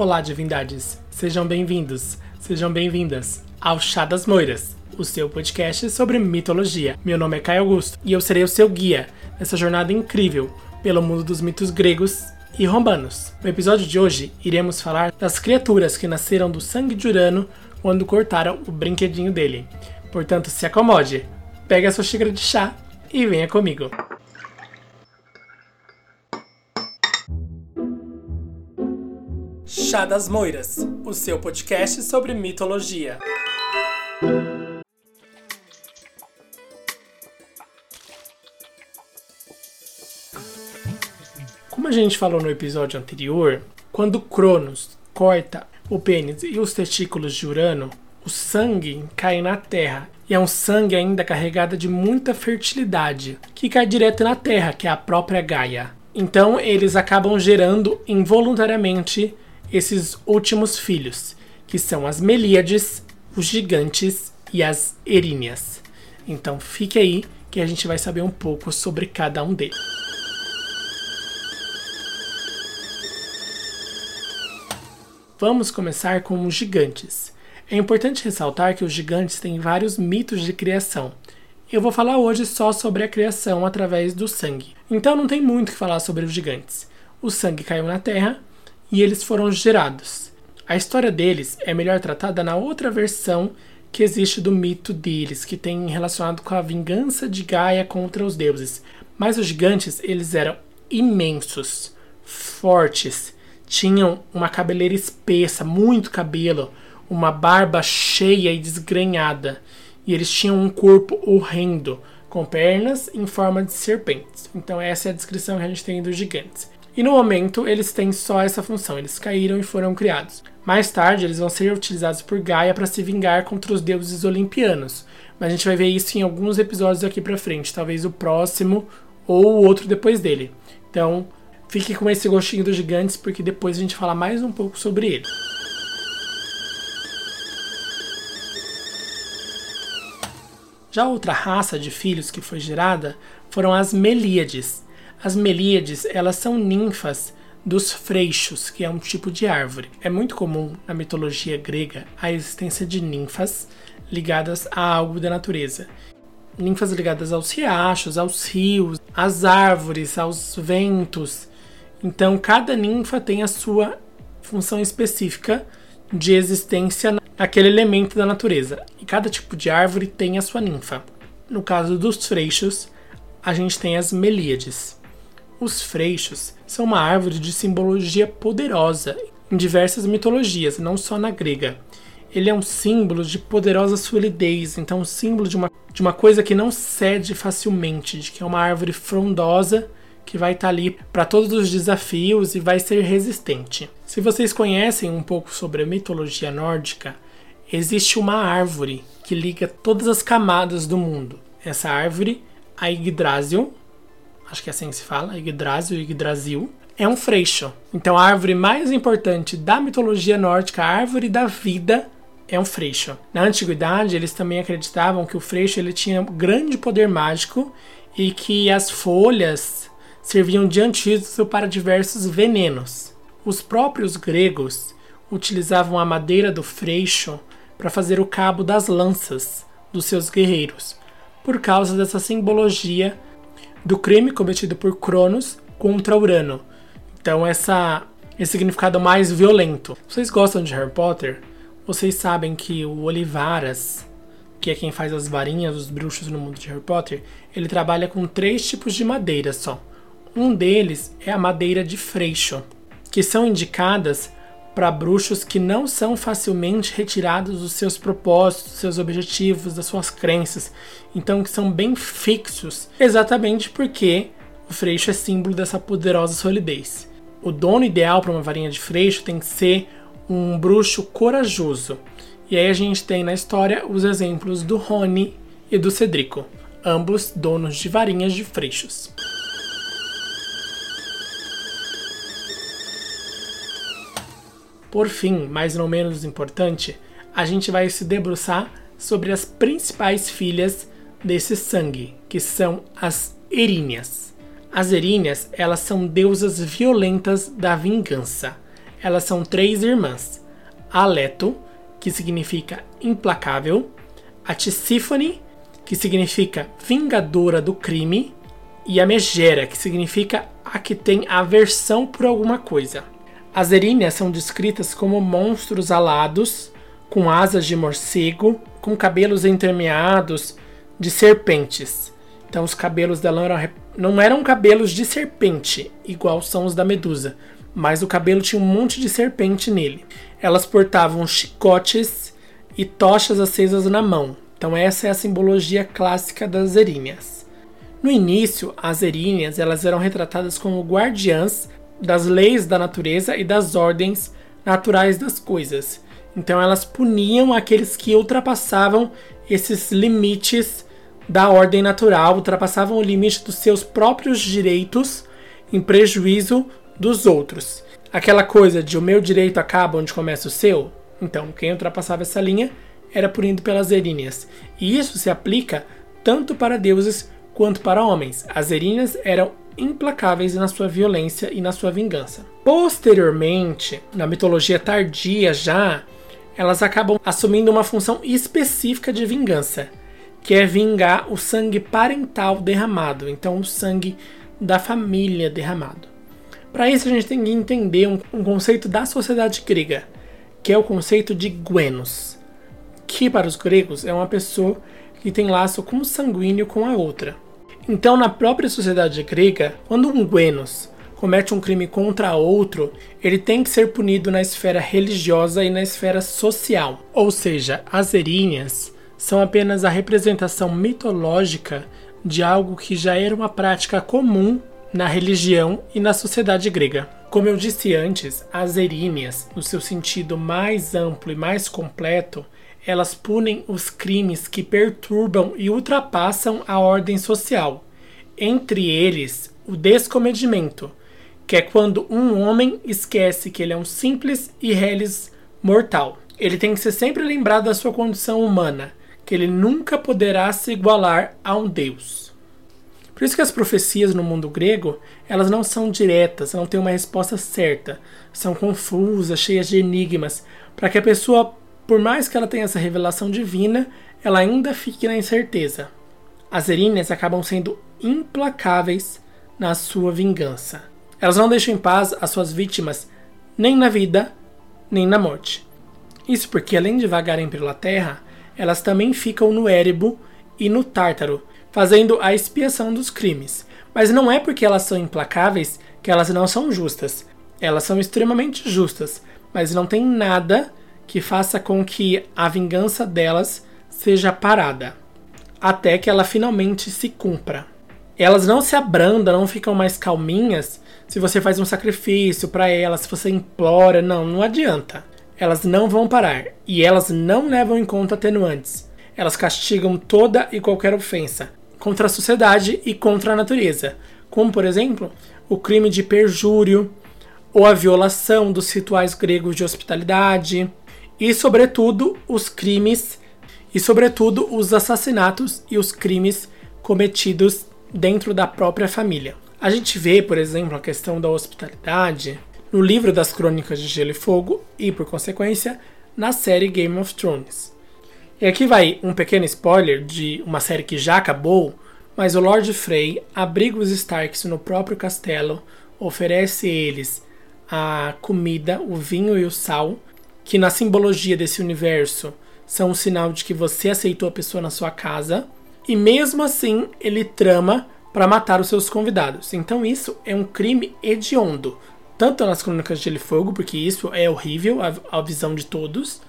Olá, divindades! Sejam bem-vindos, sejam bem-vindas ao Chá das Moiras, o seu podcast sobre mitologia. Meu nome é Caio Augusto e eu serei o seu guia nessa jornada incrível pelo mundo dos mitos gregos e romanos. No episódio de hoje, iremos falar das criaturas que nasceram do sangue de Urano quando cortaram o brinquedinho dele. Portanto, se acomode, pegue a sua xícara de chá e venha comigo. Chá das Moiras, o seu podcast sobre mitologia. Como a gente falou no episódio anterior, quando Cronos corta o pênis e os testículos de Urano, o sangue cai na terra. E é um sangue ainda carregado de muita fertilidade, que cai direto na terra, que é a própria Gaia. Então eles acabam gerando involuntariamente esses últimos filhos, que são as Melíades, os gigantes e as Eríneas. Então fique aí que a gente vai saber um pouco sobre cada um deles. Vamos começar com os gigantes. É importante ressaltar que os gigantes têm vários mitos de criação. Eu vou falar hoje só sobre a criação através do sangue. Então não tem muito o que falar sobre os gigantes. O sangue caiu na terra e eles foram gerados. A história deles é melhor tratada na outra versão que existe do mito deles, que tem relacionado com a vingança de Gaia contra os deuses. Mas os gigantes, eles eram imensos, fortes, tinham uma cabeleira espessa, muito cabelo, uma barba cheia e desgrenhada, e eles tinham um corpo horrendo, com pernas em forma de serpentes. Então essa é a descrição que a gente tem dos gigantes. E no momento eles têm só essa função, eles caíram e foram criados. Mais tarde eles vão ser utilizados por Gaia para se vingar contra os deuses olimpianos. Mas a gente vai ver isso em alguns episódios aqui para frente, talvez o próximo ou o outro depois dele. Então, fique com esse gostinho dos gigantes porque depois a gente fala mais um pouco sobre ele. Já outra raça de filhos que foi gerada foram as Melíades. As melíades, elas são ninfas dos freixos, que é um tipo de árvore. É muito comum na mitologia grega a existência de ninfas ligadas a algo da natureza. Ninfas ligadas aos riachos, aos rios, às árvores, aos ventos. Então, cada ninfa tem a sua função específica de existência naquele elemento da natureza. E cada tipo de árvore tem a sua ninfa. No caso dos freixos, a gente tem as melíades. Os freixos são uma árvore de simbologia poderosa em diversas mitologias, não só na grega. Ele é um símbolo de poderosa solidez, então um símbolo de uma, de uma coisa que não cede facilmente, de que é uma árvore frondosa que vai estar tá ali para todos os desafios e vai ser resistente. Se vocês conhecem um pouco sobre a mitologia nórdica, existe uma árvore que liga todas as camadas do mundo. Essa árvore, a Yggdrasil, acho que é assim que se fala, Yggdrasil, Yggdrasil, é um freixo. Então a árvore mais importante da mitologia nórdica, a árvore da vida, é um freixo. Na antiguidade, eles também acreditavam que o freixo ele tinha grande poder mágico e que as folhas serviam de antídoto para diversos venenos. Os próprios gregos utilizavam a madeira do freixo para fazer o cabo das lanças dos seus guerreiros, por causa dessa simbologia do crime cometido por Cronos contra Urano. Então essa esse significado mais violento. Vocês gostam de Harry Potter? Vocês sabem que o Olivaras, que é quem faz as varinhas dos bruxos no mundo de Harry Potter, ele trabalha com três tipos de madeira só. Um deles é a madeira de freixo, que são indicadas para bruxos que não são facilmente retirados dos seus propósitos, dos seus objetivos, das suas crenças, então que são bem fixos, exatamente porque o freixo é símbolo dessa poderosa solidez. O dono ideal para uma varinha de freixo tem que ser um bruxo corajoso. E aí a gente tem na história os exemplos do Rony e do Cedrico, ambos donos de varinhas de freixos. Por fim, mas não menos importante, a gente vai se debruçar sobre as principais filhas desse sangue, que são as Eríneas. As Eríneas, elas são deusas violentas da vingança. elas são três irmãs: a Leto, que significa implacável, a Tisífone, que significa vingadora do crime, e a Megera, que significa a que tem aversão por alguma coisa. As eríneas são descritas como monstros alados, com asas de morcego, com cabelos entremeados de serpentes. Então os cabelos dela eram, não eram cabelos de serpente, igual são os da Medusa, mas o cabelo tinha um monte de serpente nele. Elas portavam chicotes e tochas acesas na mão. Então essa é a simbologia clássica das eríneas. No início, as eríneas elas eram retratadas como guardiãs das leis da natureza e das ordens naturais das coisas. Então elas puniam aqueles que ultrapassavam esses limites da ordem natural, ultrapassavam o limite dos seus próprios direitos em prejuízo dos outros. Aquela coisa de o meu direito acaba onde começa o seu. Então, quem ultrapassava essa linha era punido pelas eríneas. E isso se aplica tanto para deuses quanto para homens. As eríneas eram implacáveis na sua violência e na sua vingança. Posteriormente, na mitologia tardia já, elas acabam assumindo uma função específica de vingança, que é vingar o sangue parental derramado, então o sangue da família derramado. Para isso a gente tem que entender um, um, conceito da sociedade grega, que é o conceito de Gwenos, que para os gregos é uma pessoa que tem laço consanguíneo com a outra. Então, na própria sociedade grega, quando um Gwenos comete um crime contra outro, ele tem que ser punido na esfera religiosa e na esfera social. Ou seja, as erinhas são apenas a representação mitológica de algo que já era uma prática comum na religião e na sociedade grega. Como eu disse antes, as eríneas, no seu sentido mais amplo e mais completo, elas punem os crimes que perturbam e ultrapassam a ordem social. Entre eles, o descomedimento, que é quando um homem esquece que ele é um simples e reles mortal. Ele tem que ser sempre lembrado da sua condição humana, que ele nunca poderá se igualar a um deus. Por isso que as profecias no mundo grego, elas não são diretas, não têm uma resposta certa, são confusas, cheias de enigmas, para que a pessoa, por mais que ela tenha essa revelação divina, ela ainda fique na incerteza. As eríneas acabam sendo implacáveis na sua vingança. Elas não deixam em paz as suas vítimas nem na vida, nem na morte. Isso porque, além de vagarem pela terra, elas também ficam no Érebo e no Tártaro, fazendo a expiação dos crimes. Mas não é porque elas são implacáveis que elas não são justas. Elas são extremamente justas, mas não tem nada que faça com que a vingança delas seja parada, até que ela finalmente se cumpra. Elas não se abrandam, não ficam mais calminhas se você faz um sacrifício para elas, se você implora, não, não adianta. Elas não vão parar e elas não levam em conta atenuantes. Elas castigam toda e qualquer ofensa contra a sociedade e contra a natureza, como por exemplo, o crime de perjúrio ou a violação dos rituais gregos de hospitalidade e sobretudo os crimes e sobretudo os assassinatos e os crimes cometidos dentro da própria família. A gente vê, por exemplo, a questão da hospitalidade no livro das Crônicas de Gelo e Fogo e, por consequência, na série Game of Thrones. E aqui vai um pequeno spoiler de uma série que já acabou, mas o Lord Frey abriga os Starks no próprio castelo, oferece eles a comida, o vinho e o sal, que na simbologia desse universo são um sinal de que você aceitou a pessoa na sua casa, e mesmo assim ele trama para matar os seus convidados. Então isso é um crime hediondo, tanto nas Crônicas de Gelo e Fogo, porque isso é horrível a, visão de todos,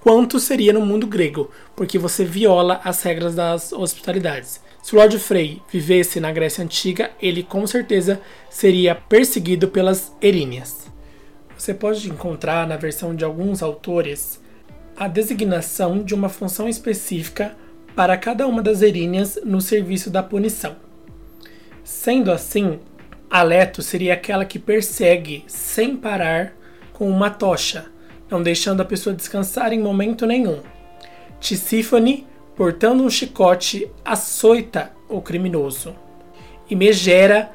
quanto seria no mundo grego, porque você viola as regras das hospitalidades. Se o Lord Frey vivesse na Grécia Antiga, ele com certeza seria perseguido pelas eríneas. Você pode encontrar na versão de alguns autores a designação de uma função específica para cada uma das eríneas no serviço da punição. Sendo assim, Aleto seria aquela que persegue sem parar com uma tocha, não deixando a pessoa descansar em momento nenhum. Tisífone, portando um chicote, açoita o criminoso. E Megera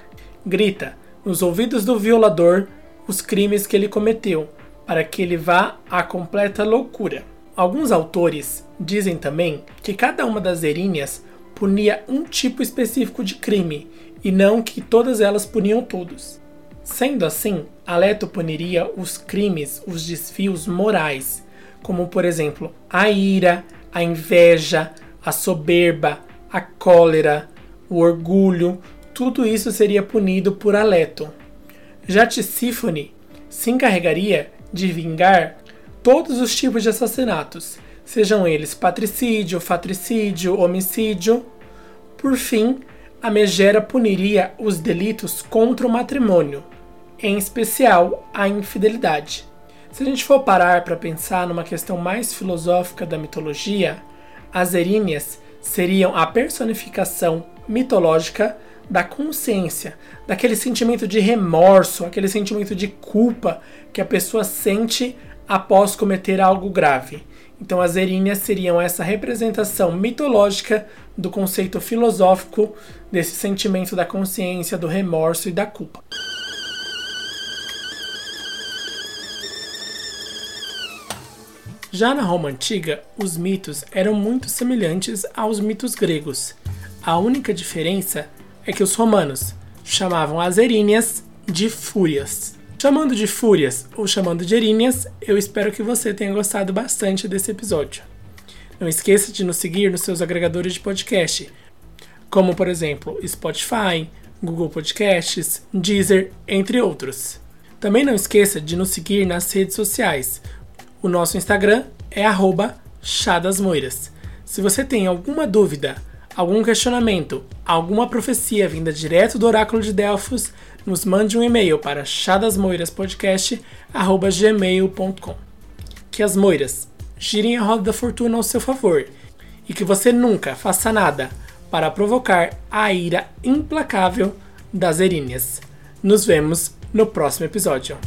grita nos ouvidos do violador, os crimes que ele cometeu, para que ele vá à completa loucura. Alguns autores dizem também que cada uma das eríneas punia um tipo específico de crime e não que todas elas puniam todos. Sendo assim, Aleto puniria os crimes, os desfios morais, como por exemplo a ira, a inveja, a soberba, a cólera, o orgulho, tudo isso seria punido por Aleto. Já Tisífone se encarregaria de vingar todos os tipos de assassinatos, sejam eles patricídio, fatricídio, homicídio. Por fim, a Megera puniria os delitos contra o matrimônio, em especial a infidelidade. Se a gente for parar para pensar numa questão mais filosófica da mitologia, as eríneas seriam a personificação mitológica da consciência, daquele sentimento de remorso, aquele sentimento de culpa que a pessoa sente após cometer algo grave. Então, as eríneas seriam essa representação mitológica do conceito filosófico desse sentimento da consciência, do remorso e da culpa. Já na Roma antiga, os mitos eram muito semelhantes aos mitos gregos. A única diferença é que os romanos chamavam as eríneas de fúrias. Chamando de fúrias ou chamando de eríneas, eu espero que você tenha gostado bastante desse episódio. Não esqueça de nos seguir nos seus agregadores de podcast, como por exemplo Spotify, Google Podcasts, Deezer, entre outros. Também não esqueça de nos seguir nas redes sociais. O nosso Instagram é @chadasmoiras. Se você tem alguma dúvida, algum questionamento, alguma profecia vinda direto do oráculo de Delfos, nos mande um e-mail para chadasmoiraspodcast@gmail.com. Que as moiras girem a roda da fortuna ao seu favor e que você nunca faça nada para provocar a ira implacável das erinhas. Nos vemos no próximo episódio.